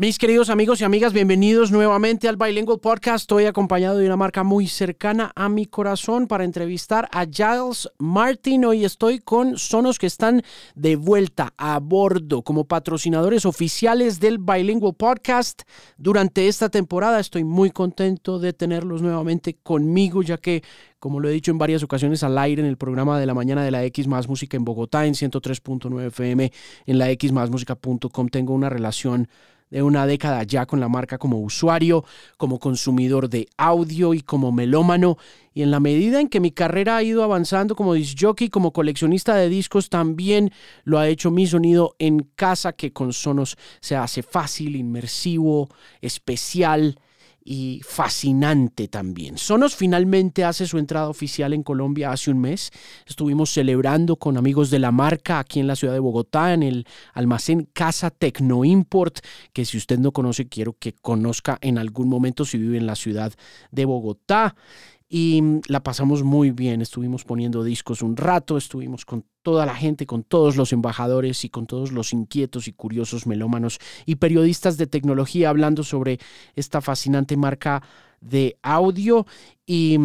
Mis queridos amigos y amigas, bienvenidos nuevamente al Bilingual Podcast. Estoy acompañado de una marca muy cercana a mi corazón para entrevistar a Giles Martin. Hoy estoy con Sonos que están de vuelta a bordo como patrocinadores oficiales del Bilingual Podcast. Durante esta temporada estoy muy contento de tenerlos nuevamente conmigo, ya que como lo he dicho en varias ocasiones al aire en el programa de la mañana de la X más música en Bogotá en 103.9 FM en la X más música.com tengo una relación de una década ya con la marca como usuario, como consumidor de audio y como melómano. Y en la medida en que mi carrera ha ido avanzando como disc jockey, como coleccionista de discos, también lo ha hecho mi sonido en casa, que con Sonos se hace fácil, inmersivo, especial y fascinante también. Sonos finalmente hace su entrada oficial en Colombia hace un mes. Estuvimos celebrando con amigos de la marca aquí en la ciudad de Bogotá, en el almacén Casa Tecno Import, que si usted no conoce, quiero que conozca en algún momento si vive en la ciudad de Bogotá y la pasamos muy bien. Estuvimos poniendo discos un rato, estuvimos con toda la gente, con todos los embajadores y con todos los inquietos y curiosos melómanos y periodistas de tecnología hablando sobre esta fascinante marca de audio. Y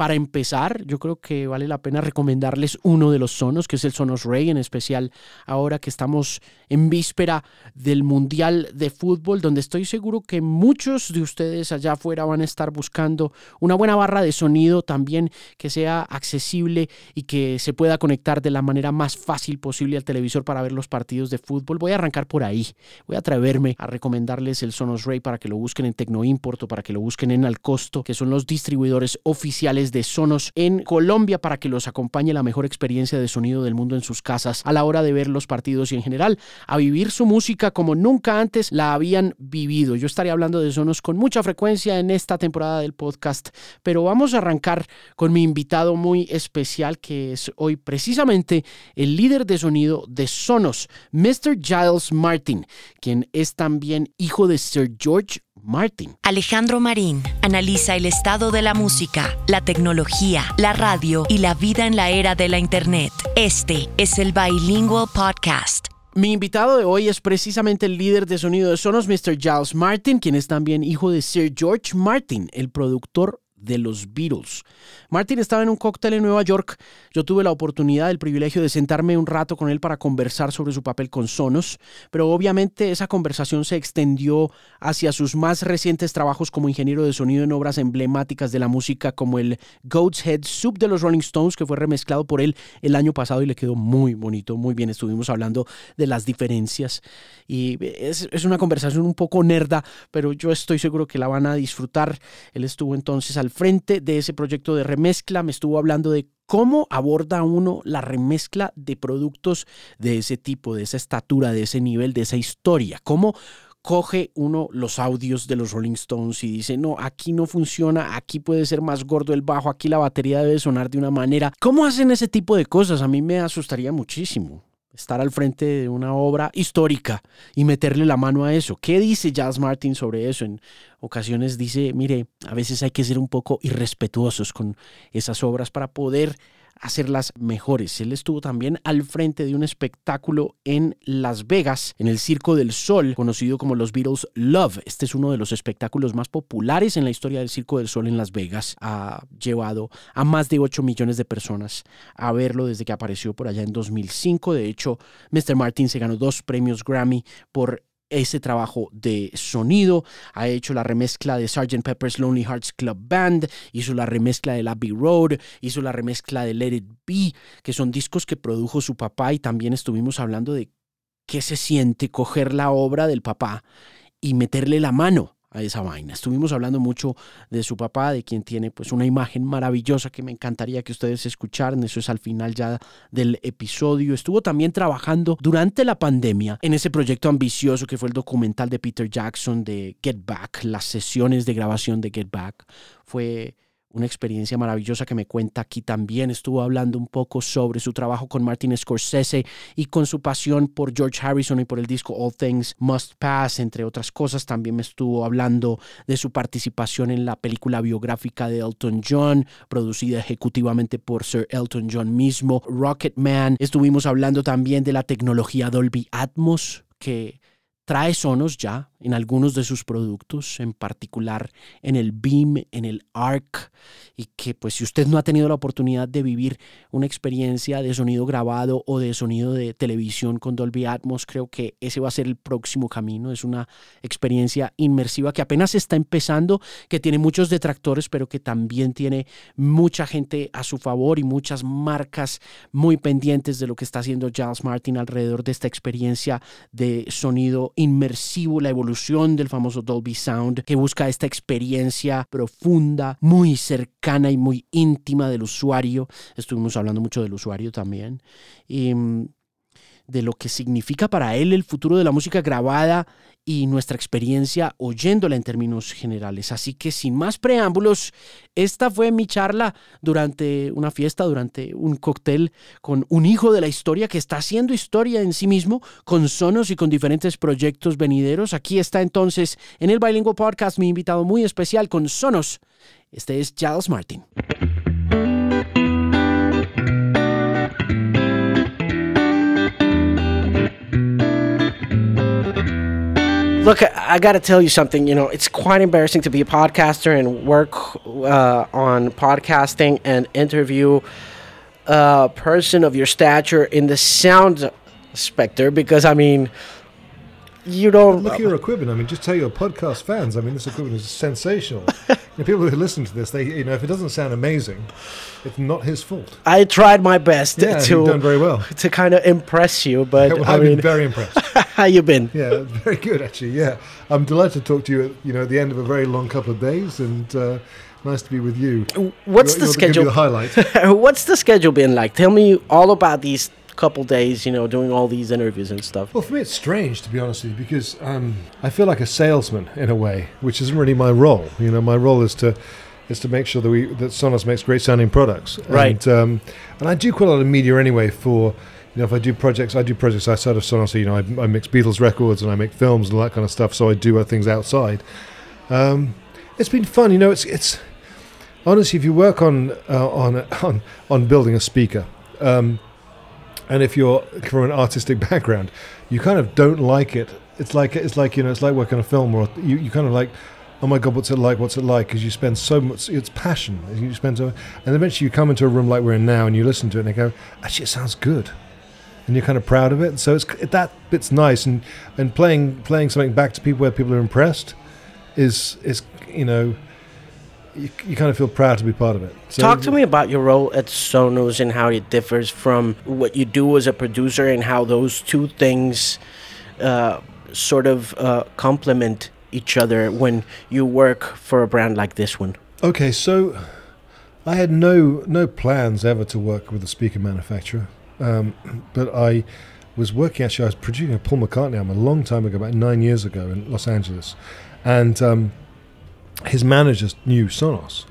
para empezar, yo creo que vale la pena recomendarles uno de los sonos, que es el Sonos Ray, en especial ahora que estamos en víspera del Mundial de Fútbol, donde estoy seguro que muchos de ustedes allá afuera van a estar buscando una buena barra de sonido también que sea accesible y que se pueda conectar de la manera más fácil posible al televisor para ver los partidos de fútbol. Voy a arrancar por ahí. Voy a atreverme a recomendarles el Sonos Ray para que lo busquen en Tecnoimport o para que lo busquen en Alcosto, que son los distribuidores oficiales de Sonos en Colombia para que los acompañe la mejor experiencia de sonido del mundo en sus casas a la hora de ver los partidos y en general a vivir su música como nunca antes la habían vivido. Yo estaré hablando de Sonos con mucha frecuencia en esta temporada del podcast, pero vamos a arrancar con mi invitado muy especial que es hoy precisamente el líder de sonido de Sonos, Mr. Giles Martin, quien es también hijo de Sir George Martin. Alejandro Marín analiza el estado de la música, la tecnología, la radio y la vida en la era de la Internet. Este es el Bilingual Podcast. Mi invitado de hoy es precisamente el líder de sonido de Sonos, Mr. Giles Martin, quien es también hijo de Sir George Martin, el productor de los Beatles. Martin estaba en un cóctel en Nueva York. Yo tuve la oportunidad, el privilegio de sentarme un rato con él para conversar sobre su papel con Sonos, pero obviamente esa conversación se extendió hacia sus más recientes trabajos como ingeniero de sonido en obras emblemáticas de la música como el Goat's Head Soup de los Rolling Stones, que fue remezclado por él el año pasado y le quedó muy bonito, muy bien. Estuvimos hablando de las diferencias y es, es una conversación un poco nerda, pero yo estoy seguro que la van a disfrutar. Él estuvo entonces al frente de ese proyecto de remezcla, me estuvo hablando de cómo aborda uno la remezcla de productos de ese tipo, de esa estatura, de ese nivel, de esa historia, cómo coge uno los audios de los Rolling Stones y dice, no, aquí no funciona, aquí puede ser más gordo el bajo, aquí la batería debe sonar de una manera. ¿Cómo hacen ese tipo de cosas? A mí me asustaría muchísimo estar al frente de una obra histórica y meterle la mano a eso. ¿Qué dice Jazz Martin sobre eso? En ocasiones dice, mire, a veces hay que ser un poco irrespetuosos con esas obras para poder hacerlas mejores. Él estuvo también al frente de un espectáculo en Las Vegas, en el Circo del Sol, conocido como los Beatles Love. Este es uno de los espectáculos más populares en la historia del Circo del Sol en Las Vegas. Ha llevado a más de 8 millones de personas a verlo desde que apareció por allá en 2005. De hecho, Mr. Martin se ganó dos premios Grammy por ese trabajo de sonido, ha hecho la remezcla de Sgt. Pepper's Lonely Hearts Club Band, hizo la remezcla de Abbey Road, hizo la remezcla de Let It Be, que son discos que produjo su papá y también estuvimos hablando de qué se siente coger la obra del papá y meterle la mano a esa vaina. Estuvimos hablando mucho de su papá, de quien tiene pues una imagen maravillosa que me encantaría que ustedes escucharan. Eso es al final ya del episodio. Estuvo también trabajando durante la pandemia en ese proyecto ambicioso que fue el documental de Peter Jackson de Get Back, las sesiones de grabación de Get Back. Fue una experiencia maravillosa que me cuenta aquí también. Estuvo hablando un poco sobre su trabajo con Martin Scorsese y con su pasión por George Harrison y por el disco All Things Must Pass, entre otras cosas. También me estuvo hablando de su participación en la película biográfica de Elton John, producida ejecutivamente por Sir Elton John mismo, Rocket Man. Estuvimos hablando también de la tecnología Dolby Atmos que trae Sonos ya en algunos de sus productos, en particular en el Beam, en el ARC, y que pues si usted no ha tenido la oportunidad de vivir una experiencia de sonido grabado o de sonido de televisión con Dolby Atmos, creo que ese va a ser el próximo camino. Es una experiencia inmersiva que apenas está empezando, que tiene muchos detractores, pero que también tiene mucha gente a su favor y muchas marcas muy pendientes de lo que está haciendo Giles Martin alrededor de esta experiencia de sonido inmersivo, la evolución del famoso Dolby Sound, que busca esta experiencia profunda, muy cercana y muy íntima del usuario. Estuvimos hablando mucho del usuario también. Y mm, de lo que significa para él el futuro de la música grabada y nuestra experiencia oyéndola en términos generales. Así que sin más preámbulos, esta fue mi charla durante una fiesta, durante un cóctel con un hijo de la historia que está haciendo historia en sí mismo, con sonos y con diferentes proyectos venideros. Aquí está entonces en el Bilingual Podcast mi invitado muy especial con sonos. Este es Giles Martin. Look, I got to tell you something. You know, it's quite embarrassing to be a podcaster and work uh, on podcasting and interview a person of your stature in the sound specter because, I mean, you don't look at your equipment. I mean, just tell your podcast fans. I mean, this equipment is sensational. you know, people who listen to this, they you know, if it doesn't sound amazing, it's not his fault. I tried my best Yeah, to done very well. to kind of impress you, but well, I I've mean, been very impressed. how you been? yeah, very good actually. Yeah, I'm delighted to talk to you. At, you know, at the end of a very long couple of days, and uh, nice to be with you. What's You're- the you're schedule? the highlight. What's the schedule been like? Tell me all about these couple days. You know, doing all these interviews and stuff. Well, for me, it's strange to be honest with you because um, I feel like a salesman in a way, which isn't really my role. You know, my role is to is to make sure that we that Sonos makes great sounding products. Right. And, um, and I do quite a lot of media anyway. For you know, if I do projects, I do projects outside of Sonos. You know, I, I mix Beatles records and I make films and all that kind of stuff. So I do other things outside. Um, it's been fun. You know, it's it's honestly, if you work on uh, on on on building a speaker. Um, and if you're from an artistic background, you kind of don't like it. It's like it's like you know, it's like working a film, or you, you kind of like, oh my god, what's it like? What's it like? Because you spend so much. It's passion. You spend so, and eventually you come into a room like we're in now, and you listen to it, and you go, actually, it sounds good, and you're kind of proud of it. So it's that bit's nice, and and playing playing something back to people where people are impressed, is is you know. You, you kind of feel proud to be part of it. So Talk to me about your role at Sonos and how it differs from what you do as a producer, and how those two things uh, sort of uh, complement each other when you work for a brand like this one. Okay, so I had no no plans ever to work with a speaker manufacturer, um, but I was working. Actually, I was producing a Paul McCartney album a long time ago, about nine years ago in Los Angeles, and um, his managers knew Sonos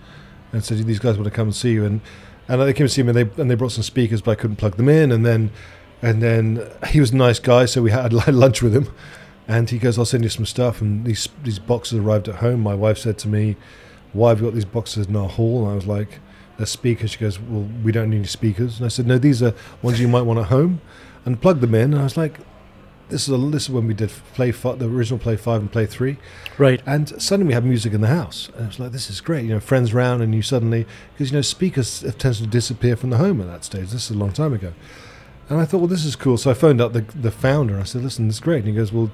and said these guys want to come and see you, and and they came to see me, and they and they brought some speakers, but I couldn't plug them in, and then and then he was a nice guy, so we had lunch with him. And he goes, "I'll send you some stuff." And these these boxes arrived at home. My wife said to me, "Why have you got these boxes in our hall?" And I was like, "They're speakers." She goes, "Well, we don't need speakers." And I said, "No, these are ones you might want at home." And plugged them in. And I was like, "This is a, this is when we did play fi- the original play five and play three. Right. And suddenly we had music in the house. And it was like, this is great. You know, friends round, and you suddenly, because, you know, speakers have tended to disappear from the home at that stage. This is a long time ago. And I thought, well, this is cool. So I phoned up the, the founder. I said, listen, this is great. And he goes, well,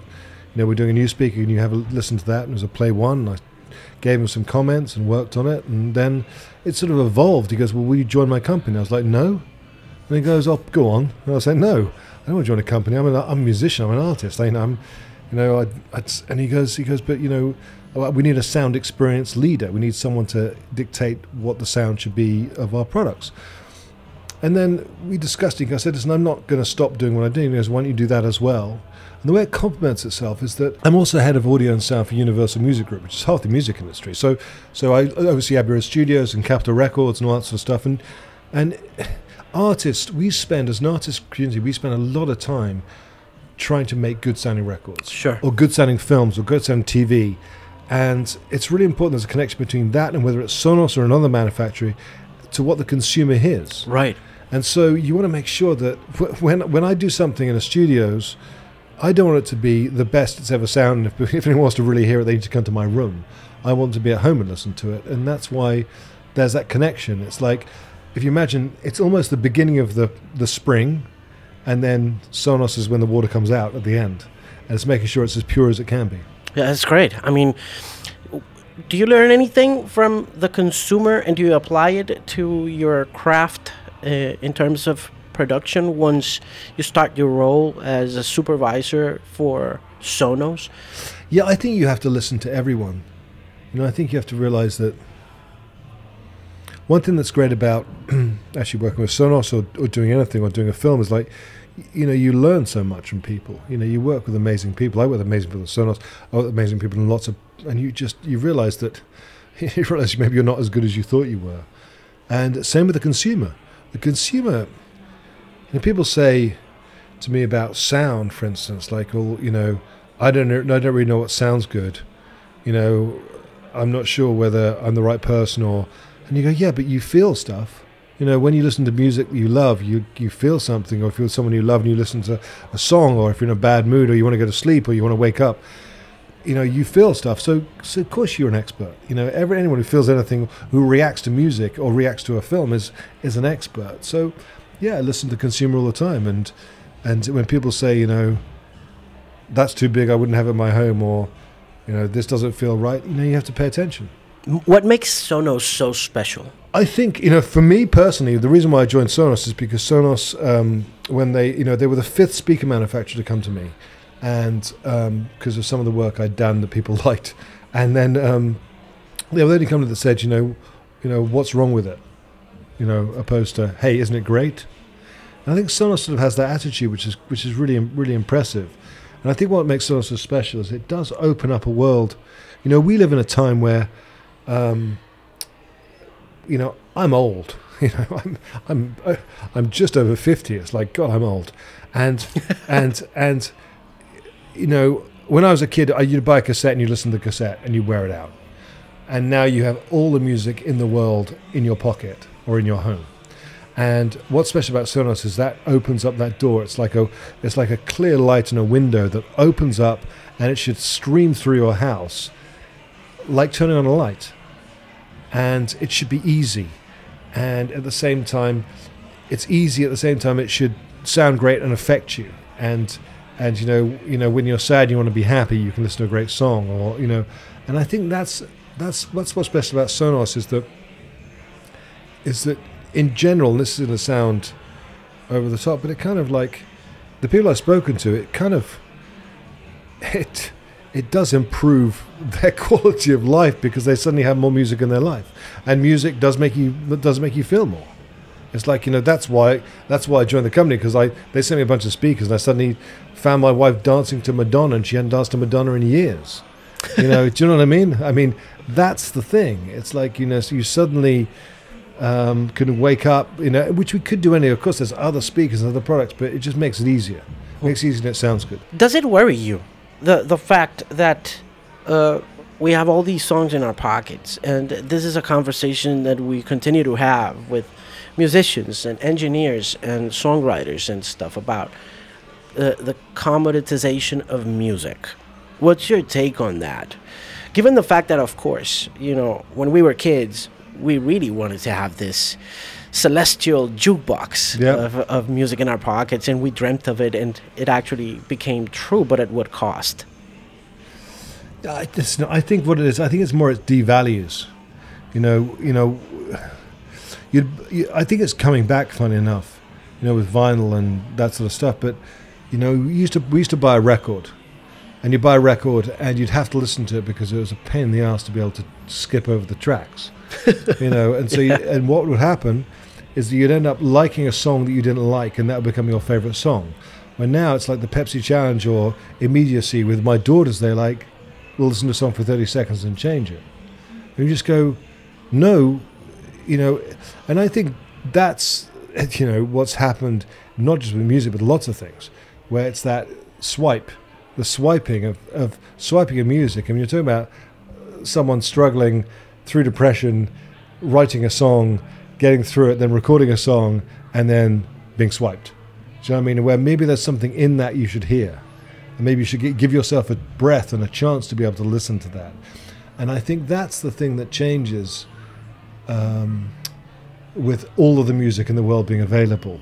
you know, we're doing a new speaker. Can you have a listen to that? And it was a play one. And I gave him some comments and worked on it. And then it sort of evolved. He goes, well, will you join my company? I was like, no. And he goes, oh, go on. And I said, no, I don't want to join a company. I'm, a musician. I'm an artist. I, I'm, you know, I, I'd, and he goes, he goes, but you know, uh, we need a sound experience leader. We need someone to dictate what the sound should be of our products. And then we discussed it. I said, listen, I'm not going to stop doing what I'm doing. He goes, why don't you do that as well? And the way it complements itself is that I'm also head of audio and sound for Universal Music Group, which is half the music industry. So, so I oversee Abbey Road Studios and Capitol Records and all that sort of stuff. And and artists, we spend as an artist community, we spend a lot of time trying to make good sounding records, Sure. or good sounding films, or good sounding TV. And it's really important there's a connection between that and whether it's Sonos or another manufacturer to what the consumer hears. Right. And so you want to make sure that when when I do something in the studios, I don't want it to be the best it's ever sounded. If, if anyone wants to really hear it, they need to come to my room. I want to be at home and listen to it, and that's why there's that connection. It's like if you imagine, it's almost the beginning of the the spring, and then Sonos is when the water comes out at the end, and it's making sure it's as pure as it can be. Yeah, that's great. I mean, do you learn anything from the consumer, and do you apply it to your craft uh, in terms of production once you start your role as a supervisor for Sonos? Yeah, I think you have to listen to everyone. You know, I think you have to realize that one thing that's great about actually working with Sonos or, or doing anything or doing a film is like, you know, you learn so much from people. You know, you work with amazing people. I work with amazing people at Sonos. I work with amazing people in lots of, and you just you realize that you realize maybe you're not as good as you thought you were. And same with the consumer. The consumer, you know, people say to me about sound, for instance, like, well, you know, I don't know, I don't really know what sounds good. You know, I'm not sure whether I'm the right person or and you go, yeah, but you feel stuff. You know, when you listen to music you love, you you feel something, or if you're someone you love and you listen to a song, or if you're in a bad mood, or you want to go to sleep, or you want to wake up, you know, you feel stuff. So, so of course you're an expert. You know, every, anyone who feels anything, who reacts to music or reacts to a film, is is an expert. So, yeah, I listen to consumer all the time, and and when people say, you know, that's too big, I wouldn't have it in my home, or you know, this doesn't feel right, you know, you have to pay attention. What makes Sonos so special? I think you know, for me personally, the reason why I joined Sonos is because Sonos, um, when they, you know, they were the fifth speaker manufacturer to come to me, and because um, of some of the work I'd done that people liked, and then um, they were the only company that said, you know, you know, what's wrong with it, you know, opposed to, hey, isn't it great? And I think Sonos sort of has that attitude, which is which is really really impressive, and I think what makes Sonos so special is it does open up a world. You know, we live in a time where um, you know, I'm old. You know, I'm I'm uh, I'm just over fifty. It's like God, I'm old, and and and you know, when I was a kid, you'd buy a cassette and you listen to the cassette and you wear it out, and now you have all the music in the world in your pocket or in your home. And what's special about Sonos is that opens up that door. It's like a it's like a clear light in a window that opens up, and it should stream through your house, like turning on a light and it should be easy. And at the same time, it's easy. At the same time, it should sound great and affect you. And and you know, you know, when you're sad, you want to be happy. You can listen to a great song, or you know, and I think that's that's that's what's best about Sonos is that is that in general, this is going to sound over the top, but it kind of like the people I've spoken to, it kind of it it does improve their quality of life because they suddenly have more music in their life, and music does make you does make you feel more. It's like you know that's why that's why I joined the company because I they sent me a bunch of speakers and I suddenly found my wife dancing to Madonna and she hadn't danced to Madonna in years. You know, do you know what I mean? I mean that's the thing. It's like you know, so you suddenly um, can wake up, you know, which we could do anyway. Of course, there's other speakers and other products, but it just makes it easier. It makes it easier and it sounds good. Does it worry you the the fact that uh, we have all these songs in our pockets, and this is a conversation that we continue to have with musicians and engineers and songwriters and stuff about uh, the commoditization of music. What's your take on that? Given the fact that, of course, you know, when we were kids, we really wanted to have this celestial jukebox Yep. of, of music in our pockets, and we dreamt of it, and it actually became true, but at what cost? I, not, I think what it is, I think it's more it devalues. You know, you know, you'd, you, I think it's coming back. Funny enough, you know, with vinyl and that sort of stuff. But you know, we used to we used to buy a record, and you buy a record, and you'd have to listen to it because it was a pain in the ass to be able to skip over the tracks. you know, and so you, and what would happen is that you'd end up liking a song that you didn't like, and that would become your favorite song. When now it's like the Pepsi Challenge or immediacy with my daughters, they like we'll listen to a song for 30 seconds and change it. And you just go, no, you know, and I think that's, you know, what's happened, not just with music, but lots of things, where it's that swipe, the swiping of, of swiping of music. I mean, you're talking about someone struggling through depression, writing a song, getting through it, then recording a song, and then being swiped. Do you know what I mean? Where maybe there's something in that you should hear. and maybe you should give yourself a breath and a chance to be able to listen to that. And I think that's the thing that changes um, with all of the music in the world being available.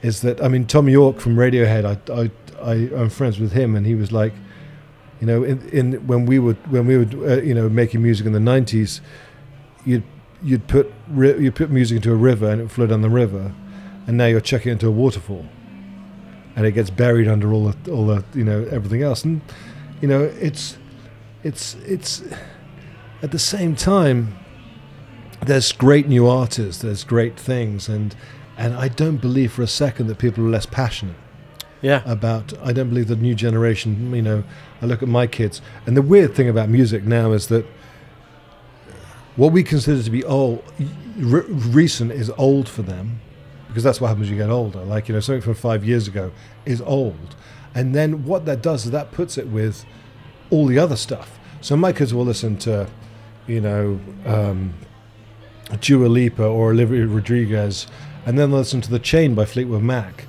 Is that I mean Thom Yorke from Radiohead? I I, I I'm friends with him, and he was like, you know, in, in when we were when we were uh, you know making music in the '90s, you'd you'd put ri- you put music into a river and it would flow down the river, and now you're chucking it into a waterfall, and it gets buried under all the all the you know everything else, and you know it's it's it's at the same time there's great new artists, there's great things, and and I don't believe for a second that people are less passionate Yeah. about I don't believe the new generation you know I look at my kids and the weird thing about music now is that what we consider to be old re- recent is old for them because that's what happens when you get older like you know something from 5 years ago is old and then what that does is that puts it with all the other stuff so my kids will listen to you know um, Dua Lipa or Olivia Rodriguez and then they'll listen to The Chain by Fleetwood Mac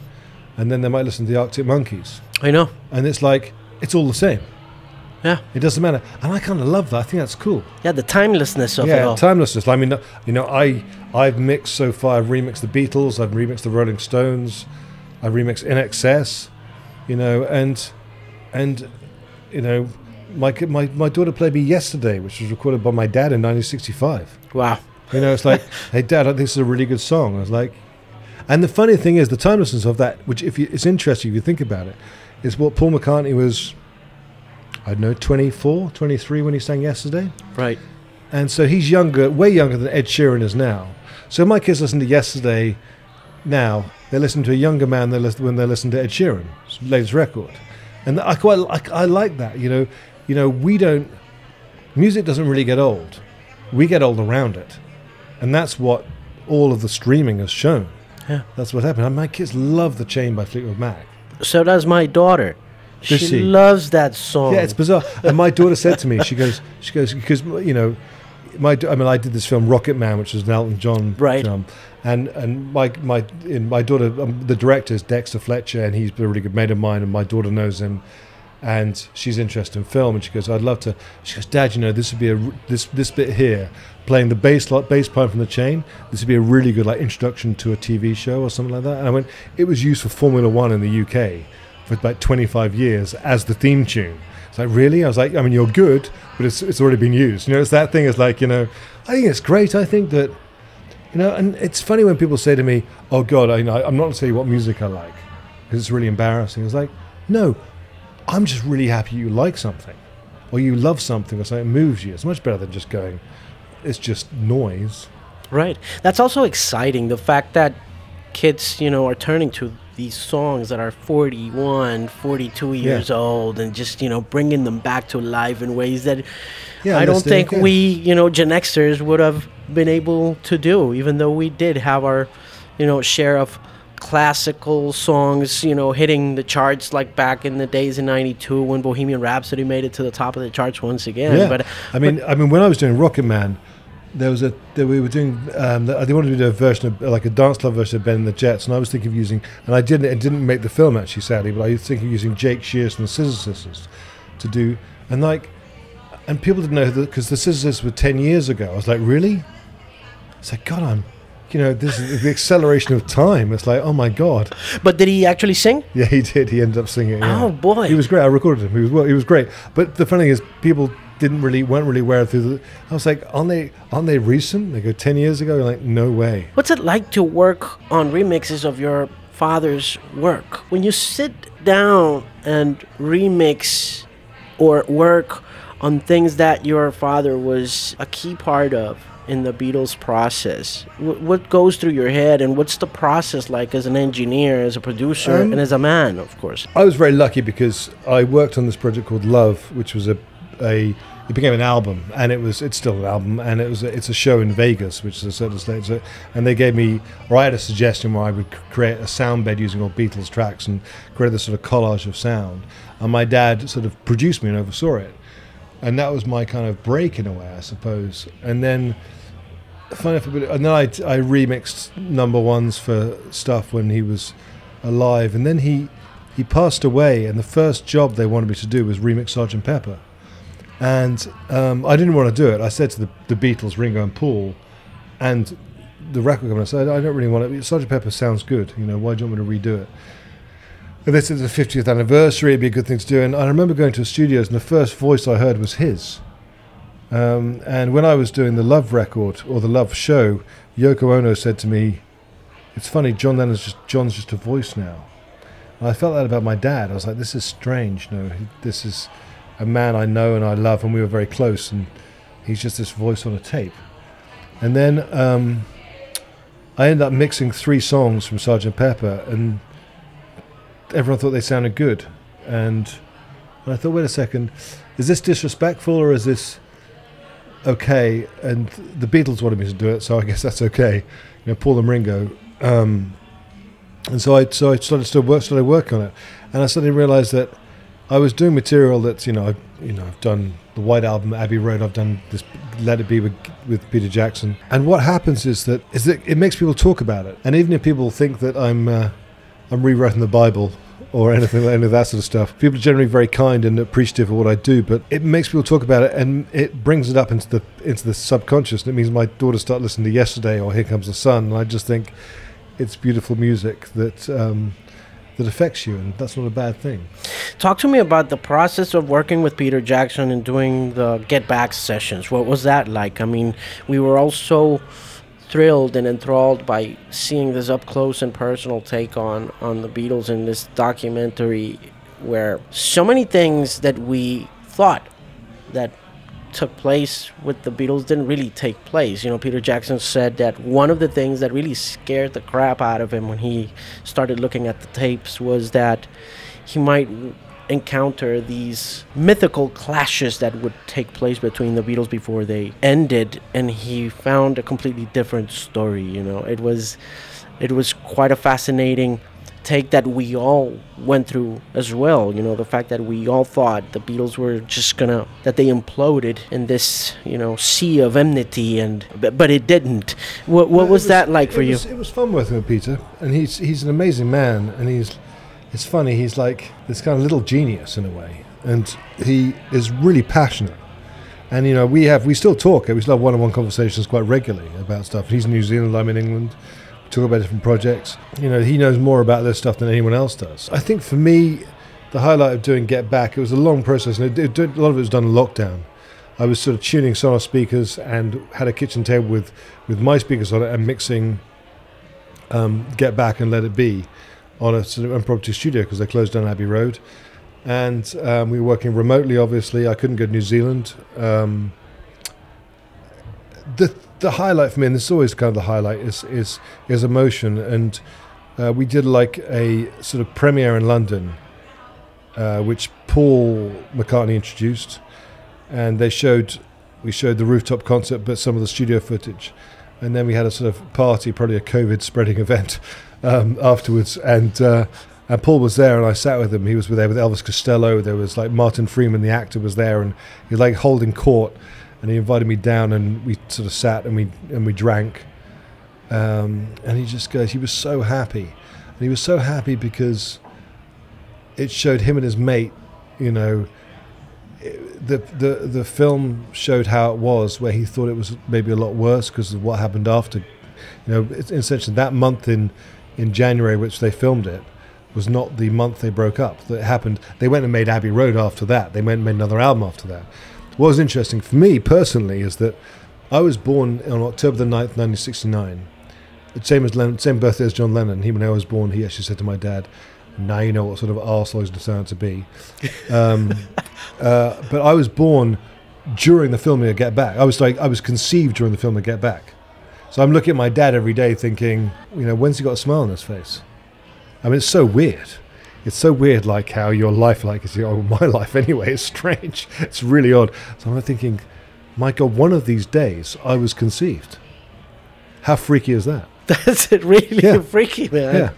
and then they might listen to the Arctic Monkeys I know. and it's like it's all the same. Yeah. It doesn't matter, and I kind of love that. I think that's cool. Yeah, the timelessness of it yeah, all. timelessness. I mean, you know, I I've mixed so far. I've remixed the Beatles. I've remixed the Rolling Stones. I've remixed INXS. You know, and and you know, my my my daughter played me yesterday, which was recorded by my dad in 1965. wow. You know, it's like, hey, Dad, I think this is a really good song. I was like, and the funny thing is, the timelessness of that, which if you, it's interesting if you think about it, is what Paul McCartney was. I don't know, 24, 23 when he sang yesterday. Right. And so he's younger, way younger than Ed Sheeran is now. So my kids listen to yesterday now. They listen to a younger man than when they listen to Ed Sheeran's latest record. And I quite I, I like that. You know, you know, we don't. Music doesn't really get old. We get old around it, and that's what all of the streaming has shown. Yeah. That's what happened. And my kids love the Chain by Fleetwood Mac. So does my daughter. She, she? loves that song. Yeah, it's bizarre. And my daughter said to me, she goes, she goes, because you know, my, I mean, I did this film Rocket Man, which was an Elton John Right. film, and and my my in my daughter, um, the director is Dexter Fletcher, and he's a really good mate of mine, and my daughter knows him, and she's interested in film, and she goes, I'd love to. She goes, Dad, you know, this would be a this this bit here, playing the bass lot bass part from the chain. This would be a really good like introduction to a TV show or something like that. And I went, it was used for Formula One in the UK for about 25 years as the theme tune. It's like, really? I was like, I mean, you're good, but it's, it's already been used. You know, it's that thing. It's like, you know, I think it's great. I think that, you know, and it's funny when people say to me, oh, God, I, you know, I'm not going to tell you what music I like because it's really embarrassing. It's like, no, I'm just really happy you like something or you love something or something moves you. It's much better than just going, it's just noise. Right. That's also exciting. The fact that kids, you know, are turning to these songs that are 41, 42 years old and just, you know, bringing them back to life in ways that Yeah, I don't think we, you know, Gen Xers would have been able to do, even though we did have our, you know, share of classical songs, you know, hitting the charts like back in the days in 92 when Bohemian Rhapsody made it to the top of the charts once again. Yeah, But I mean, I mean, when I was doing Rocket Man, there was a there, we were doing um, they wanted to do a version of like a dance club version of Bennie and the Jets, and I was thinking of using, and I didn't, it didn't make the film actually, sadly, but I was thinking of using Jake Shears and the Scissor Sisters to do, and like, and people didn't know that because the Scissor Sisters were ten years ago. I was like, really? It's like God, I'm, you know, this is the acceleration of time. It's like, oh my God, but did he actually sing? yeah, he did. He ended up singing. Yeah. Oh boy. He was great. I recorded him. He was well, he was great. But the funny thing is, people didn't really weren't really aware through the. I was like, aren't they aren't they recent? They go ten years ago. You're like, no way. What's it like to work on remixes of your father's work? When you sit down and remix or work on things that your father was a key part of in the Beatles process, wh- what goes through your head and what's the process like as an engineer, as a producer, Um, and as a man, of course? I was very lucky because I worked on this project called Love, which was a a it became an album, and it was it's still an album, and it was a, it's a show in Vegas, which is a certain stage. So, and they gave me, or I had a suggestion where I would create a sound bed using all Beatles tracks and create this sort of collage of sound. And my dad sort of produced me and oversaw it, and that was my kind of break in a way, I suppose. And then, funny enough, and then I I remixed number ones for stuff when he was alive, and then he he passed away, and the first job they wanted me to do was remix Sergeant Pepper. And um, I didn't want to do it. I said to the, the Beatles, Ringo and Paul, and the record company, I said, I don't really want it. Sergeant Pepper sounds good. You know, why do you want me to redo it? And this is the 50th anniversary. It'd be a good thing to do. And I remember going to the studios, and the first voice I heard was his. Um, and when I was doing the Love record or the Love show, Yoko Ono said to me, "It's funny, John Lennon's just John's just a voice now." And I felt that about my dad. I was like, "This is strange. No, this is a man I know and I love, and we were very close, and he's just this voice on a tape." And then um, I ended up mixing three songs from Sergeant Pepper, and everyone thought they sounded good. And, I thought, wait a second, is this disrespectful or is this okay? And the Beatles wanted me to do it, so I guess that's okay. You know, Paul and Ringo. Um, and so I so I started to work started working on it, and I suddenly realised that I was doing material that's you know I, you know I've done the White Album, Abbey Road. I've done this Let It Be with with Peter Jackson. And what happens is that is that it makes people talk about it, and even if people think that I'm uh, I'm rewriting the Bible or anything any of that sort of stuff. People are generally very kind and appreciative of what I do, but it makes people talk about it and it brings it up into the into the subconscious. And it means my daughters start listening to Yesterday or Here Comes the Sun, and I just think it's beautiful music that. Um, that affects you, and that's not a bad thing. Talk to me about the process of working with Peter Jackson and doing the Get Back sessions. What was that like? I mean, we were all so thrilled and enthralled by seeing this up close and personal take on on the Beatles in this documentary where so many things that we thought that took place with the Beatles didn't really take place. You know, Peter Jackson said that one of the things that really scared the crap out of him when he started looking at the tapes was that he might encounter these mythical clashes that would take place between the Beatles before they ended and he found a completely different story you know it was it was quite a fascinating take that we all went through as well you know the fact that we all thought the Beatles were just gonna that they imploded in this you know sea of enmity and but, it didn't what, what was, was, that like for was, you it was fun working with Peter and he's he's an amazing man and he's it's funny, he's like this kind of little genius in a way. And he is really passionate. And, you know, we have, we still talk, we still have one on one conversations quite regularly about stuff. He's in New Zealand, I'm in England. Talk about different projects. You know, he knows more about this stuff than anyone else does. I think for me, the highlight of doing Get Back, it was a long process, and it, it, a lot of it was done in lockdown. I was sort of tuning Sonos speakers and had a kitchen table with, with my speakers on it and mixing um, Get Back and Let It Be on a sort of impromptu studio because they closed down Abbey Road. And um, we were working remotely, obviously. I couldn't go to New Zealand. Um, the the highlight for me, and this is always kind of the highlight, is is is emotion. And uh, we did like a sort of premiere in London, uh, which Paul McCartney introduced, and they showed we showed the rooftop concert, but some of the studio footage, and then we had a sort of party, probably a COVID spreading event um, afterwards, and uh, and Paul was there, and I sat with him. He was there with Elvis Costello. There was like Martin Freeman, the actor, was there, and he was like holding court. And he invited me down, and we sort of sat and we and we drank. Um, and he just goes, he was so happy, and he was so happy because it showed him and his mate, you know. The, the the film showed how it was, where he thought it was maybe a lot worse because of what happened after. You know, essentially that month in in January, which they filmed it, was not the month they broke up. That happened. They went and made Abbey Road after that. They went and made another album after that. What was interesting for me personally is that I was born on October the 9th, 1969. Same as Lennon, same birthday as John Lennon. He when I was born, he actually said to my dad, "Now you know what sort of arsehole he's going to be." Um, uh, but I was born during the filming of Get Back. I was like, I was conceived during the filming of Get Back. So I'm looking at my dad every day thinking, you know, when's he got a smile on his face? I mean, it's so weird. It's so weird, like how your life, like is oh, my life anyway, is strange. It's really odd. So I'm thinking, my God, one of these days I was conceived. How freaky is that? That's it, really yeah. freaky, man. Yeah.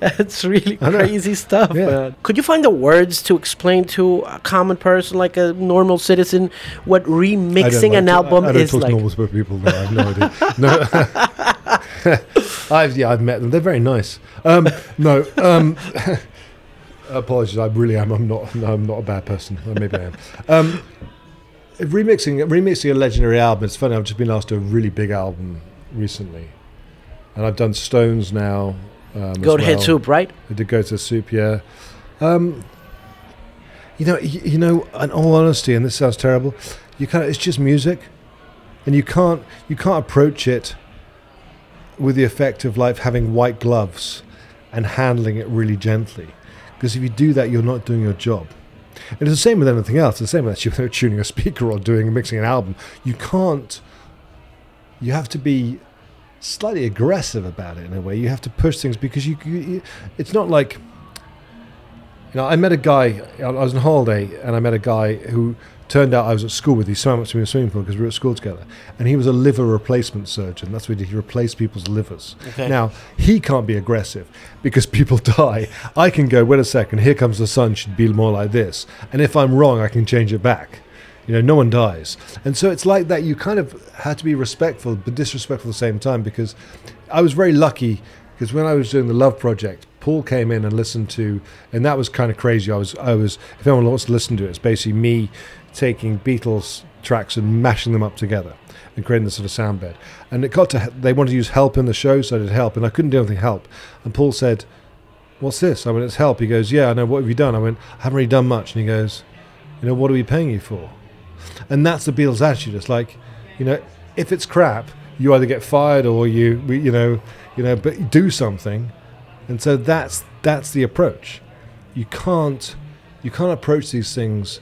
That's really crazy stuff, yeah. man. Could you find the words to explain to a common person, like a normal citizen, what remixing an album I, I don't is talk like? normal people. No, I have no idea. No, I've yeah, I've met them. They're very nice. Um, no, um, Apologies, I really am. I'm not. No, I'm not a bad person. Maybe I am. Um, remixing, remixing a legendary album. It's funny. I've just been asked to a really big album recently, and I've done Stones now. Um, Goat's Head. Soup, right? I did go to Soup, yeah. Um, you know, you, you know, in all honesty, and this sounds terrible, you can't. It's just music, and you can't you can't approach it with the effect of like having white gloves and handling it really gently, because if you do that, you're not doing your job. And it's the same with anything else. It's the same with tuning a speaker or doing mixing an album. You can't. You have to be slightly aggressive about it in a way. You have to push things because you, you it's not like you know. I met a guy. I was on holiday and I met a guy who turned out I was at school with. He swam up to me in a swimming pool because we were at school together, and he was a liver replacement surgeon. That's what he did. He replaced people's livers. Okay. Now he can't be aggressive because people die. I can go. Wait a second. Here comes the sun. Should be more like this. And if I'm wrong, I can change it back. You know, no one dies. And so it's like that. You kind of had to be respectful, but disrespectful at the same time because I was very lucky because when I was doing the Love Project, Paul came in and listened to, and that was kind of crazy. I was, I was, if anyone wants to listen to it, it's basically me taking Beatles tracks and mashing them up together and creating this sort of sound bed. And it got to, they wanted to use help in the show, so I did help, and I couldn't do anything help. And Paul said, What's this? I went, It's help. He goes, Yeah, I know. What have you done? I went, I haven't really done much. And he goes, You know, what are we paying you for? And that's the Beatles' attitude. It's like, you know, if it's crap, you either get fired or you, you know, you know, but do something. And so that's that's the approach. You can't you can't approach these things.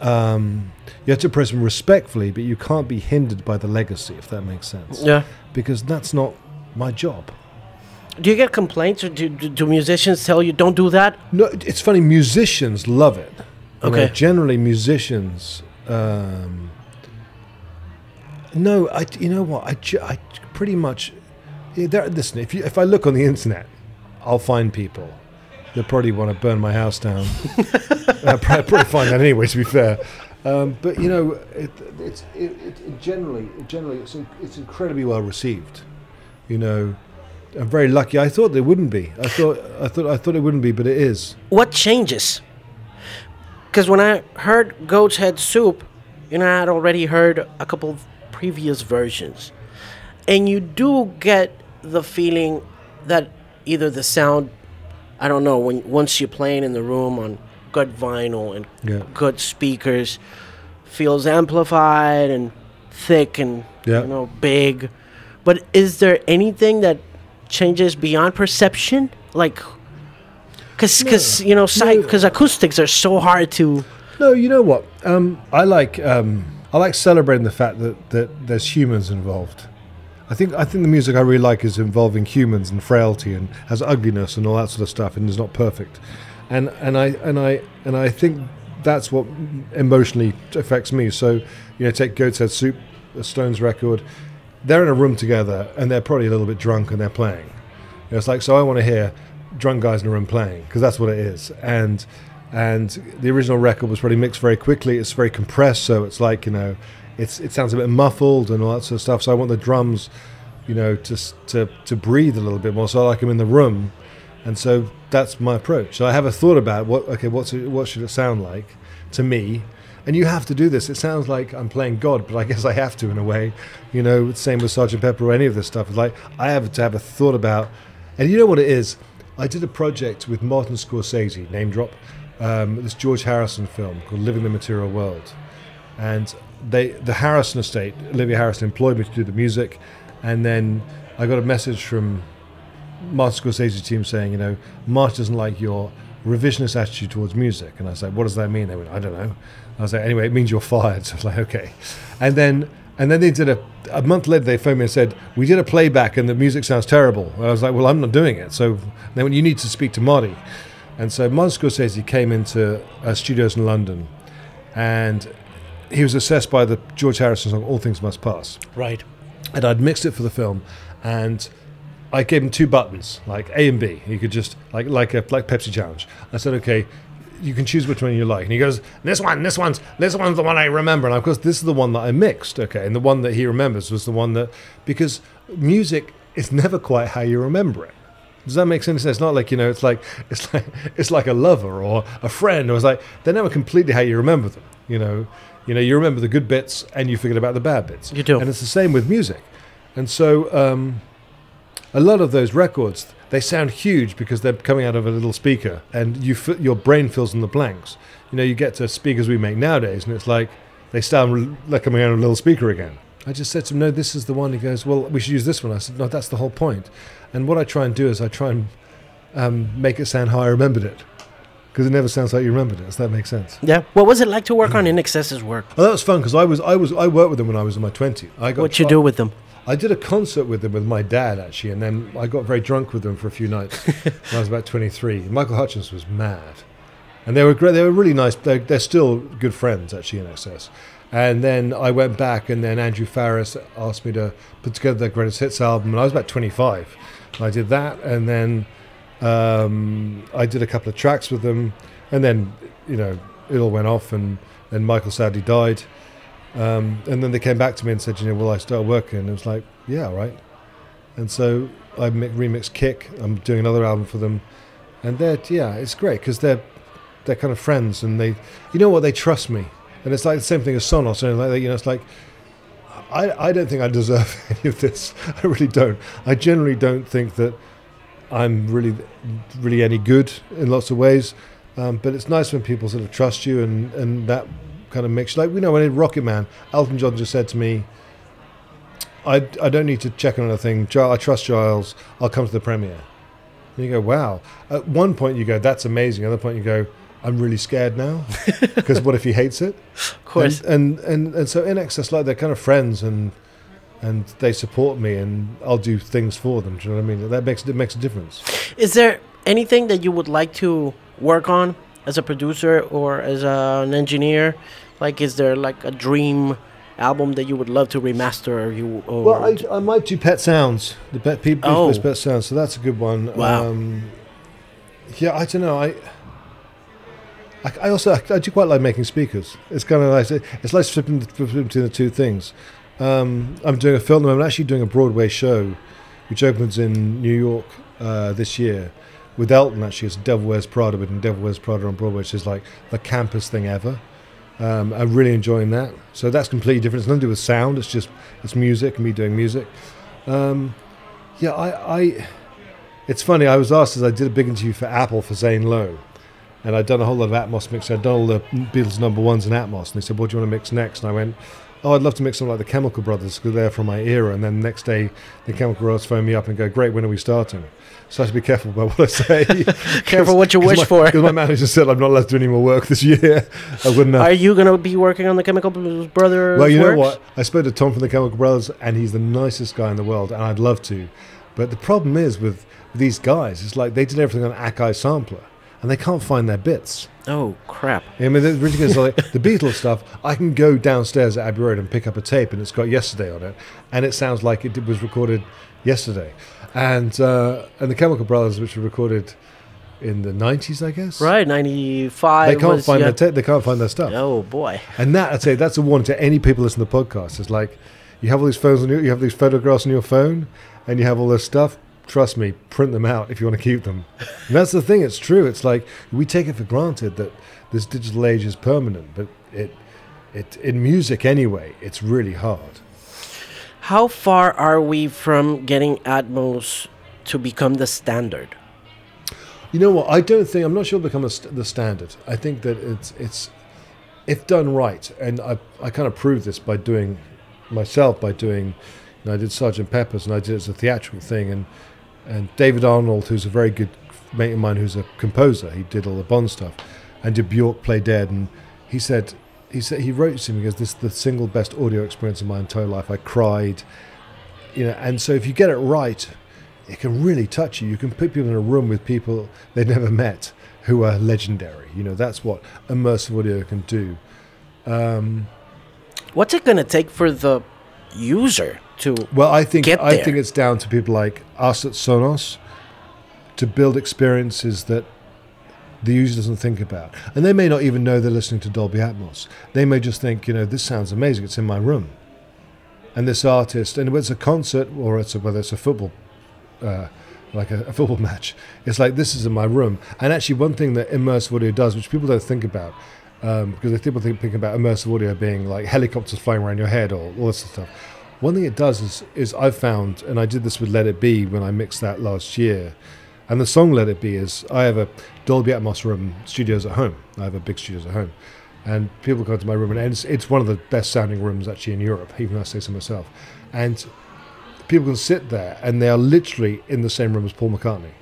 Um, you have to approach them respectfully, but you can't be hindered by the legacy, if that makes sense. Yeah. Because that's not my job. Do you get complaints or do, do, do musicians tell you don't do that? No, it's funny. Musicians love it. You know, Okay. generally, musicians. Um, no, I. You know what? I. ju- I pretty much. yeah, There, listen, if you if I look on the internet, I'll find people. They'll probably want to burn my house down. I'll probably, find that anyway. To be fair, um, but you know, it, it's it, it, generally generally it's it's incredibly well received. You know, I'm very lucky. I thought there wouldn't be. I thought I thought I thought it wouldn't be, but it is. What changes? Because when I heard Goat's Head Soup, you know, I had already heard a couple of previous versions. And you do get the feeling that either the sound, I don't know, when once you're playing in the room on good vinyl and Yeah. good speakers, feels amplified and thick and Yeah. you know big. But is there anything that changes beyond perception? Like, because because you know, because acoustics are so hard to. No, you know what? Um, I like um, I like celebrating the fact that, that there's humans involved. I think I think the music I really like is involving humans and frailty and has ugliness and all that sort of stuff and is not perfect. And and I and I and I think that's what emotionally affects me. So you know, take Goat's Head Soup, a Stones record. They're in a room together and they're probably a little bit drunk and they're playing. You know, it's like so I want to hear drunk guys in a room playing because that's what it is. And and the original record was probably mixed very quickly. It's very compressed, so it's like you know, it's it sounds a bit muffled and all that sort of stuff. So I want the drums, you know, to to to breathe a little bit more. So I like them in the room, and so that's my approach. So I have a thought about what okay, what's it, what should it sound like to me. And you have to do this. It sounds like I'm playing God, but I guess I have to in a way. You know, same with Sergeant Pepper or any of this stuff. It's like I have to have a thought about. And you know what it is? I did a project with Martin Scorsese, name drop, um, this George Harrison film called Living the Material World. And they, the Harrison estate, Olivia Harrison employed me to do the music. And then I got a message from Martin Scorsese's team saying, you know, Martin doesn't like your revisionist attitude towards music. And I was like, what does that mean? They went, I don't know. I was like, anyway, it means you're fired. So I was like, okay. And then and then they did a a month later. They phoned me and said, we did a playback and the music sounds terrible. And I was like, well, I'm not doing it. So they went, you need to speak to Marty. And so Martin Scorsese came into uh, studios in London, and he was assessed by the George Harrison song "All Things Must Pass." Right. and I'd mixed it for the film, and I gave him two buttons, like A and B. He could just like like a like Pepsi challenge. I said, okay, you can choose which one you like, and he goes, this one, this one's this one's the one I remember, and of course this is the one that I mixed, okay, and the one that he remembers was the one that because music is never quite how you remember it. Does that make sense? It's not like you know. It's like it's like it's like a lover or a friend. Or it's like they're never completely how you remember them. You know, you know. You remember the good bits and you forget about the bad bits. You do. And it's the same with music. And so um, a lot of those records they sound huge because they're coming out of a little speaker, and you f- your brain fills in the blanks. You know, you get to speakers we make nowadays, and it's like they sound like coming out of a little speaker again. I just said to him, "No, this is the one." He goes, "Well, we should use this one." I said, "No, that's the whole point." And what I try and do is I try and um, make it sound how I remembered it, because it never sounds like you remembered it. Does that make sense? Yeah. What was it like to work on INXS's work? Oh, that was fun because I was I was I worked with them when I was in my twenties. I got What you do with them? I did a concert with them with my dad actually, and then I got very drunk with them for a few nights when I was about 23. Michael Hutchence was mad, and they were great. They were really nice. They're, they're still good friends actually INXS. And then I went back, and then Andrew Farriss asked me to put together their greatest hits album, and I was about 25. I did that, and then um, I did a couple of tracks with them, and then you know it all went off, and then Michael sadly died. Um, and then they came back to me and said, you know, will I start working? And it was like, yeah, right. And so I mi- remixed Kick. I'm doing another album for them, and they're yeah, it's great because they're they're kind of friends, and they, you know what, they trust me, and it's like the same thing as Sonos, and like you know, it's like. I, I don't think I deserve any of this. I really don't. I generally don't think that I'm really, really any good in lots of ways. Um, but it's nice when people sort of trust you and, and that kind of makes you like you know when in Rocketman, Elton John just said to me, "I, I don't need to check on anything. I trust Giles. I'll come to the premiere." And you go, "Wow." At one point you go, "That's amazing." At another point you go, "I'm really scared now," because what if he hates it? Of course. And, and and and so INXS, like they're kind of friends and and they support me and I'll do things for them. Do you know what I mean? That makes it makes a difference. Is there anything that you would like to work on as a producer or as a, an engineer? Like, is there like a dream album that you would love to remaster? Or you or Well, I, I might do Pet Sounds, the Pet People Oh. Pet Sounds. So that's a good one. Wow. Um, yeah, I don't know. I. I, I also I do quite like making speakers. It's kind of like it's like flipping between the two things. Um, I'm doing a film. I'm actually doing a Broadway show, which opens in New York uh, this year, with Elton. Actually, it's Devil Wears Prada, but in Devil Wears Prada on Broadway, which is like the campus thing ever. Um, I'm really enjoying that. So that's completely different. It's nothing to do with sound. It's just it's music me doing music. Um, yeah, I, I. It's funny. I was asked as I did a big interview for Apple for Zane Lowe, and I'd done a whole lot of Atmos mix. I'd done all the Beatles number ones in Atmos, and they said, "What do you want to mix next?" And I went, "Oh, I'd love to mix something like the Chemical Brothers because they're from my era." And then the next day, the Chemical Brothers phone me up and go, "Great, when are we starting?" So I have to be careful about what I say. Careful what you wish my, for. Because my manager said I'm not allowed to do any more work this year. I wouldn't have. Are you gonna be working on the Chemical Brothers? Well, you know works? what? I spoke to Tom from the Chemical Brothers, and he's the nicest guy in the world, and I'd love to. But the problem is with these guys, it's like they did everything on Akai Sampler, and they can't find their bits. Oh crap! I mean, the ridiculous like the Beatles stuff. I can go downstairs at Abbey Road and pick up a tape, and it's got yesterday on it, and it sounds like it was recorded yesterday. And uh, and the Chemical Brothers, which were recorded in the nineties, I guess. Right, ninety five. They can't was, find yeah. their tape. They can't find their stuff. Oh boy. And that I'd say that's a warning to any people listening to the podcast. It's like you have all these phones on your, you have these photographs on your phone, and you have all this stuff. Trust me, print them out if you want to keep them. And that's the thing. It's true. It's like we take it for granted that this digital age is permanent, but it, it in music anyway, it's really hard. How far are we from getting Atmos to become the standard? You know what? I don't think I'm not sure it'll become a st- the standard. I think that it's it's if done right, and I I kind of proved this by doing myself by doing. You know, I did Sergeant Pepper's, and I did it as a theatrical thing, and and David Arnold, who's a very good mate of mine, who's a composer, he did all the Bond stuff, and did Bjork play dead, and he said he said he wrote to me because this is the single best audio experience of my entire life. I cried, you know, and so if you get it right, it can really touch you. You can put people in a room with people they've never met who are legendary. You know, that's what immersive audio can do. Um, What's it gonna take for the user to? well, I think I think it's down to people like us at Sonos to build experiences that the user doesn't think about, and they may not even know they're listening to Dolby Atmos. They may just think, you know, this sounds amazing. It's in my room, and this artist, and whether it's a concert or it's a, whether it's a football uh, like a, a football match. It's like this is in my room. And actually, one thing that immersive audio does, which people don't think about, um, because people think, think about immersive audio being like helicopters flying around your head or all this stuff. One thing it does is, is I've found, and I did this with Let It Be when I mixed that last year, and the song Let It Be is I have a Dolby Atmos room studios at home. I have a big studios at home. And people come to my room, and it's, it's one of the best sounding rooms actually in Europe, even though I say so myself. And people can sit there, and they are literally in the same room as Paul McCartney.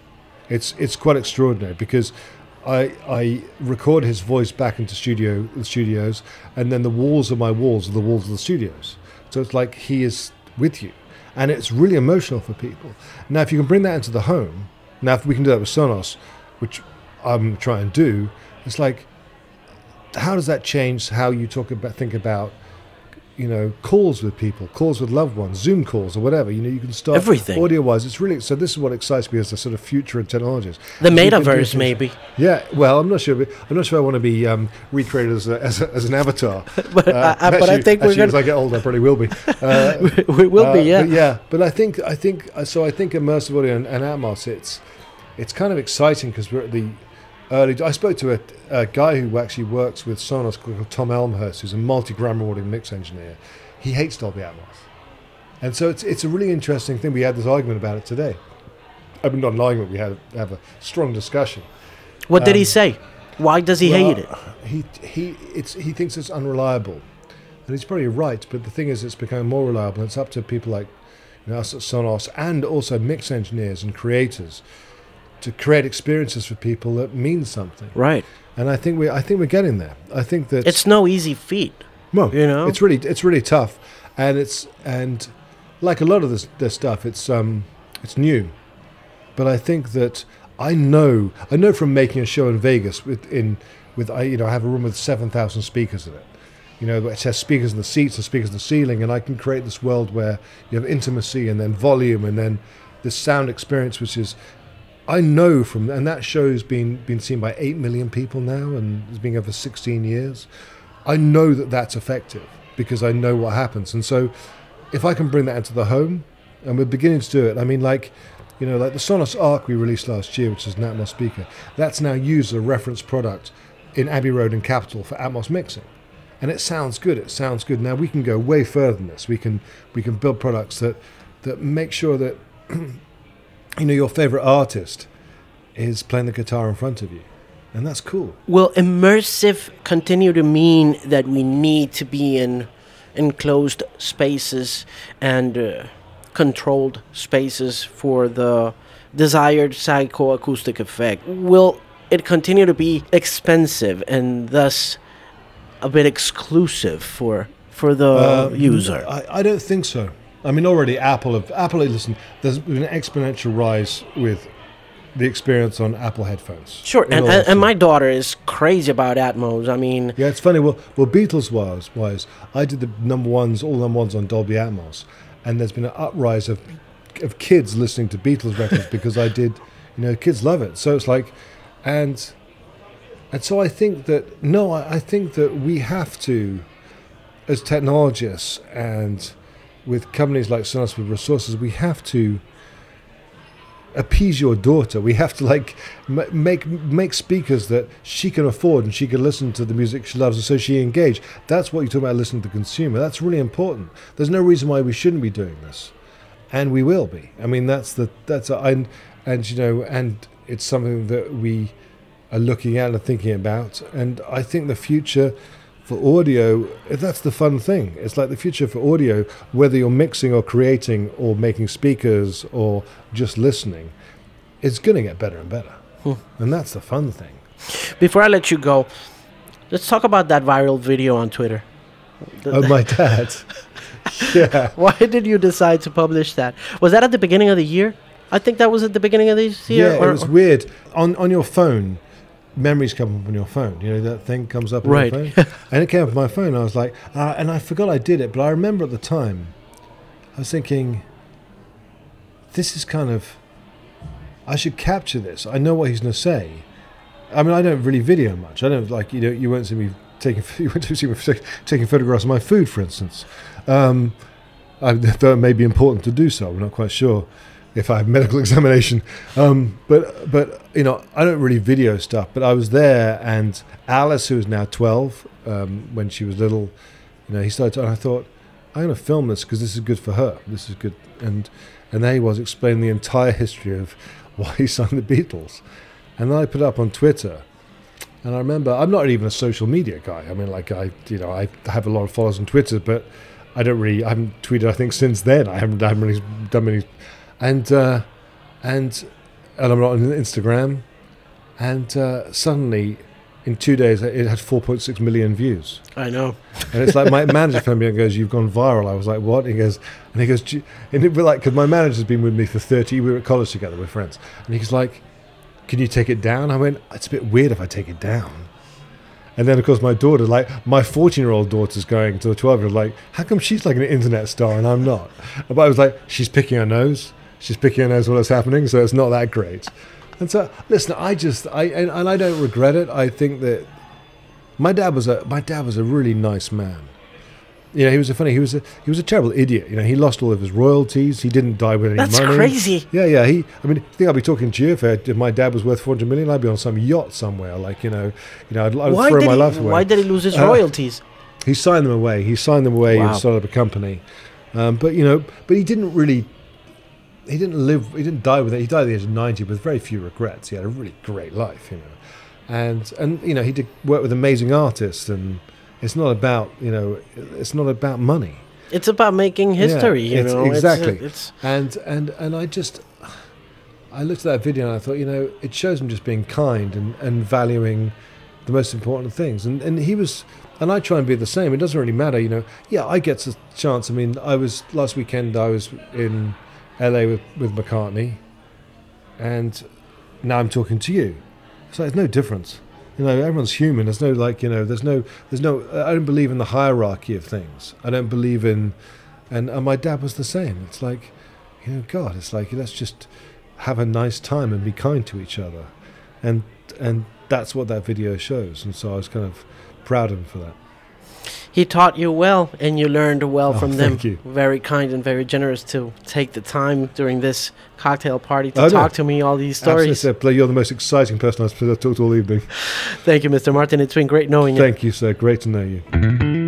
It's it's quite extraordinary because I I record his voice back into studio the studios, and then the walls of my walls are the walls of the studios. So it's like he is with you, and it's really emotional for people. Now, if you can bring that into the home, now if we can do that with Sonos, which I'm trying to do, it's like how does that change how you talk about think about you know calls with people calls with loved ones zoom calls or whatever you know you can start Everything. audio wise it's really so this is what excites me as the sort of future in technologies The metaverse, maybe. yeah well i'm not sure i'm not sure i want to be um, recreated as, a, as, a, as an avatar But, Uh, I, I, but I actually- think we're actually, as gonna. i get older i probably will be uh, we will uh, be, yeah. But yeah, but I think I think uh, so. I think immersive audio and, and Atmos. It's it's kind of exciting because we're at the early. I spoke to a, a guy who actually works with Sonos called Tom Elmhirst, who's a multi-gram audio mix engineer. He hates Dolby Atmos, and so it's it's a really interesting thing. We had this argument about it today. I mean, not an argument. We had have a strong discussion. What did he um, say? Why does he Well, hate it? He he it's he thinks it's unreliable, and he's probably right. But the thing is, it's becoming more reliable. It's up to people like you know, us at Sonos and also mix engineers and creators to create experiences for people that mean something. Right. And I think we I think we're getting there. I think that It's no easy feat. well, you know? it's really it's really tough, and it's and like a lot of this this stuff, it's um it's new, but I think that I know I know from making a show in Vegas with in with I you know I have a room with seven thousand speakers in it, you know it has speakers in the seats and speakers in the ceiling, and I can create this world where you have intimacy and then volume and then this sound experience, which is I know from and that show's been been seen by eight million people now and it's been over sixteen years. I know that that's effective because I know what happens, and so if I can bring that into the home, and we're beginning to do it. I mean, like you know, like the Sonos Arc we released last year, which is an Atmos speaker. That's now used as a reference product in Abbey Road and Capitol for Atmos mixing, and it sounds good. It sounds good. Now we can go way further than this. We can we can build products that that make sure that you know your favorite artist is playing the guitar in front of you, and that's cool. Will immersive continue to mean that we need to be in enclosed spaces and uh, controlled spaces for the desired psychoacoustic effect? Will it continue to be expensive and thus a bit exclusive for for the Uh, user? I, I don't think so. I mean, already Apple have Apple. Listen, there's been an exponential rise with the experience on Apple headphones. Sure, and, and, and my daughter is crazy about Atmos. I mean, yeah, it's funny. Well, well, Beatles wise, wise, I did the number ones, all number ones on Dolby Atmos, and there's been an uprise of of kids listening to Beatles records because I did. You know, kids love it. So it's like, and and so I think that no, I, I think that we have to, as technologists and with companies like Sonos with resources, we have to appease your daughter. We have to like make make speakers that she can afford and she can listen to the music she loves, and so she engage. That's what you're talking about listening to the consumer. That's really important. There's no reason why we shouldn't be doing this, and we will be. I mean, that's the that's a, and and you know, and it's something that we are looking at and thinking about. And I think the future for audio, that's the fun thing. It's like the future for audio, whether you're mixing or creating or making speakers or just listening, it's going to get better and better. Hmm. And that's the fun thing. before I let you go, let's talk about that viral video on Twitter. Oh, my dad. yeah. Why did you decide to publish that? Was that at the beginning of the year? I think that was at the beginning of this year. Yeah, or- it was weird. On on your phone, memories come up on your phone. You know that thing comes up on Right. your phone, and it came up on my phone. I was like, uh, and I forgot I did it, but I remember at the time, I was thinking, this is kind of, I should capture this. I know what he's going to say. I mean, I don't really video much. I don't like you know you won't see me taking you won't see me taking photographs of my food, for instance. Um, I, though it may be important to do so, we're not quite sure. If I have medical examination. Um, but but you know, I don't really video stuff. But I was there, and Alice, who is now twelve, um, when she was little, you know, he started. To, and I thought, I'm going to film this because this is good for her. This is good, and and there he was explaining the entire history of why he signed the Beatles, and then I put up on Twitter. And I remember, I'm not even a social media guy. I mean, like I, you know, I have a lot of followers on Twitter, but I don't really, I haven't tweeted. I think since then, I haven't, I haven't really done many and uh, and and I'm not on Instagram, and uh, suddenly in two days it had 4.6 million views. I know. And it's like my manager phoned me and goes, "You've gone viral." I was like, "What?" And he goes, and he goes, and it was like because my manager's been with me for 30. We were at college together, we're friends, and he's like, "Can you take it down?" I went, "It's a bit weird if I take it down." And then, of course, my daughter, like my 14 year old daughter's going to a 12 year old, like, how come she's like an internet star and I'm not? But I was like, she's picking her nose she's picking her nose what's happening, so it's not that great. And so, listen, I just, I and, and I don't regret it. I think that my dad was a my dad was a really nice man. You know, he was a funny. He was a he was a terrible idiot. You know, he lost all of his royalties. He didn't die with any That's money. crazy. Yeah, yeah. He. I mean, I think I'd be talking to you if, I, if my dad was worth four hundred million. I'd be on some yacht somewhere. Like you know, you know, I'd, I'd why throw my he, life away. Why did he lose his Uh, royalties? He signed them away. He signed them away Wow. and started up a company. Um, but you know, but he didn't really. He didn't live. He didn't die with it. He died at the age of ninety with very few regrets. He had a really great life, you know, and and you know he did work with amazing artists. And it's not about you know it's not about money. It's about making history, Yeah, you it's- know. It's- exactly. It's, And and and I just, I looked at that video and I thought, you know, it shows him just being kind and, and valuing the most important things. And and he was, and I try and be the same. It doesn't really matter, you know. Yeah, I get a chance. I mean, I was last weekend. I was in L.A. with with McCartney, and now I'm talking to you. So there's no difference. You know, everyone's human. There's no like, you know, there's no, there's no. I don't believe in the hierarchy of things. I don't believe in, and, and my dad was the same. It's like, you know, God, it's like let's just have a nice time and be kind to each other, and and that's what that video shows. And so I was kind of proud of him for that. He taught you well, and you learned well Oh, from them. thank you. Very kind and very generous to take the time during this cocktail party to Oh, talk to me all these Absolutely, stories. Blair, You're the most exciting person I've talked to all evening. Thank you, Mr. Martin. It's been great knowing you. Thank you, sir. Great to know you.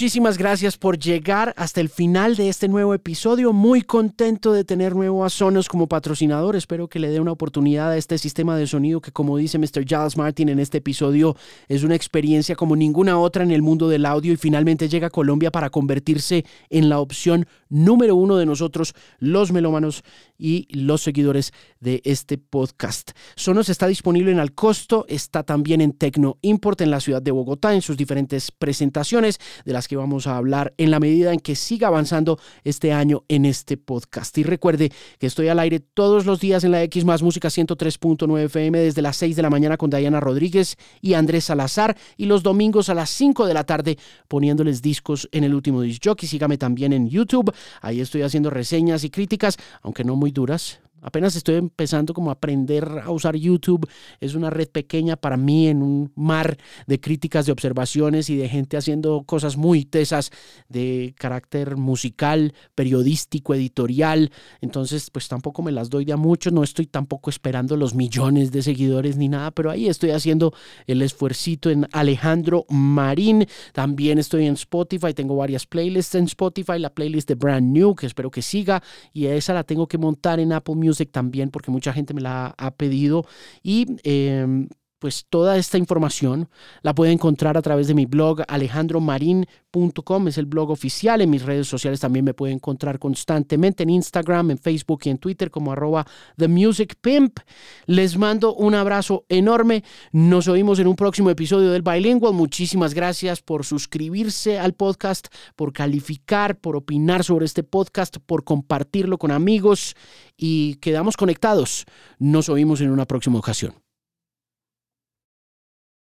Muchísimas gracias por llegar hasta el final de este nuevo episodio. Muy contento de tener nuevo a Sonos como patrocinador. Espero que le dé una oportunidad a este sistema de sonido que, como dice Mr. Giles Martin en este episodio, es una experiencia como ninguna otra en el mundo del audio y finalmente llega a Colombia para convertirse en la opción número uno de nosotros, los melómanos y los seguidores de este podcast. Sonos está disponible en al costo, está también en Tecno Import en la ciudad de Bogotá en sus diferentes presentaciones de las que vamos a hablar en la medida en que siga avanzando este año en este podcast. Y recuerde que estoy al aire todos los días en la X más Música 103.9 FM desde las 6 de la mañana con Diana Rodríguez y Andrés Salazar y los domingos a las 5 de la tarde poniéndoles discos en el último disc jockey. Sígame también en YouTube. Ahí estoy haciendo reseñas y críticas, aunque no muy duras. Apenas estoy empezando como a aprender a usar YouTube. Es una red pequeña para mí en un mar de críticas, de observaciones y de gente haciendo cosas muy tesas de carácter musical, periodístico, editorial. Entonces, pues tampoco me las doy de a mucho. No estoy tampoco esperando los millones de seguidores ni nada, pero ahí estoy haciendo el esfuercito en Alejandro Marín. También estoy en Spotify. Tengo varias playlists en Spotify. La playlist de Brand New, que espero que siga. Y esa la tengo que montar en Apple Music también porque mucha gente me la ha pedido. Y eh, pues toda esta información la puede encontrar a través de mi blog alejandromarin.com, es el blog oficial. En mis redes sociales también me puede encontrar constantemente en Instagram, en Facebook y en Twitter como arroba The Music Pimp. Les mando un abrazo enorme. Nos oímos en un próximo episodio del Bilingual. Muchísimas gracias por suscribirse al podcast, por calificar, por opinar sobre este podcast, por compartirlo con amigos y quedamos conectados. Nos oímos en una próxima ocasión.